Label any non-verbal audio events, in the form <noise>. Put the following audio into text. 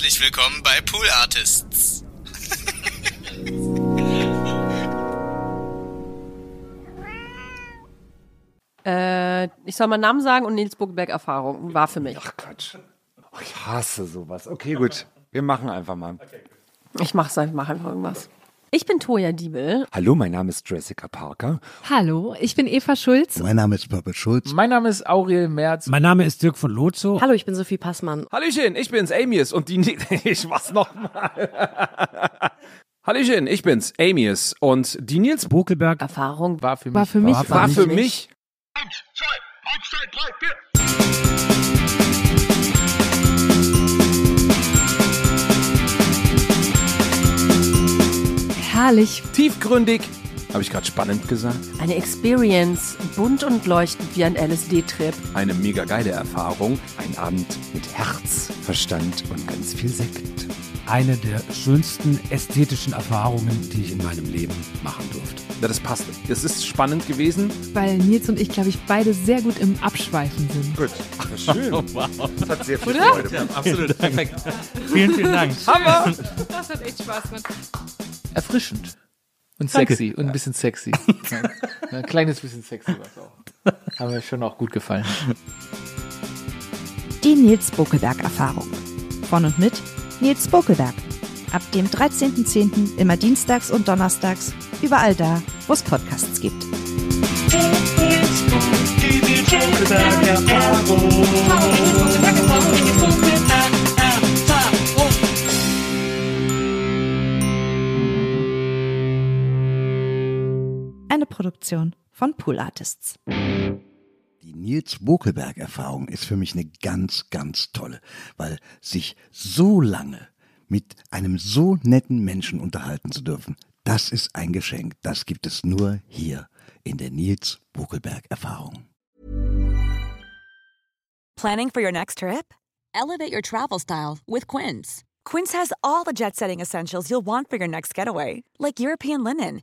Herzlich willkommen bei Pool Artists. <laughs> Äh, ich soll meinen Namen sagen und Nils Buckelberg Erfahrung war für mich. Ach Quatsch. Oh, ich hasse sowas. Okay, gut. Wir machen einfach mal. Ich mach's einfach, mach einfach irgendwas. Ich bin Toja Diebel. Hallo, mein Name ist Jessica Parker. Hallo, ich bin Eva Schulz. Mein Name ist Purple Schulz. Mein Name ist Auriel Merz. Mein Name ist Dirk von Lozo. Hallo, ich bin Sophie Passmann. Hallöchen, ich bin's, Amius und die... <laughs> Ich was nochmal. <laughs> Hallöchen, ich bin's, Amius und die Nils Bokelberg Erfahrung war für mich. War für mich. war, war für mich. Eins, zwei, eins, zwei, Herrlich. Tiefgründig. Habe ich gerade spannend gesagt? Eine Experience, bunt und leuchtend wie ein LSD-Trip. Eine mega geile Erfahrung. Ein Abend mit Herz, Verstand und ganz viel Sekt. Eine der schönsten ästhetischen Erfahrungen, die ich in meinem Leben machen durfte. Ja, das passt. Das ist spannend gewesen. Weil Nils und ich, glaube ich, beide sehr gut im Abschweifen sind. Gut. Schön. <laughs> Das hat sehr viel Oder? Freude gemacht. Absolut perfekt. Vielen, vielen Dank. Hammer! <laughs> Das hat echt Spaß gemacht. Erfrischend. Und Danke. sexy. Und ein bisschen sexy. <laughs> Ein kleines bisschen sexy war es auch. Haben mir schon auch gut gefallen. Die Nils Bokelberg Erfahrung. Von und mit Nils Bokelberg. Ab dem 13.10. immer dienstags und donnerstags. Überall da, wo es Podcasts gibt. Eine Produktion von Pool Artists. Die Nils Bokelberg-Erfahrung ist für mich eine ganz, ganz tolle, weil sich so lange mit einem so netten Menschen unterhalten zu dürfen, das ist ein Geschenk. Das gibt es nur hier in der Nils Bokelberg-Erfahrung. Planning for your next trip? Elevate your travel style with Quince. Quince has all the jet setting essentials you'll want for your next getaway, like European linen,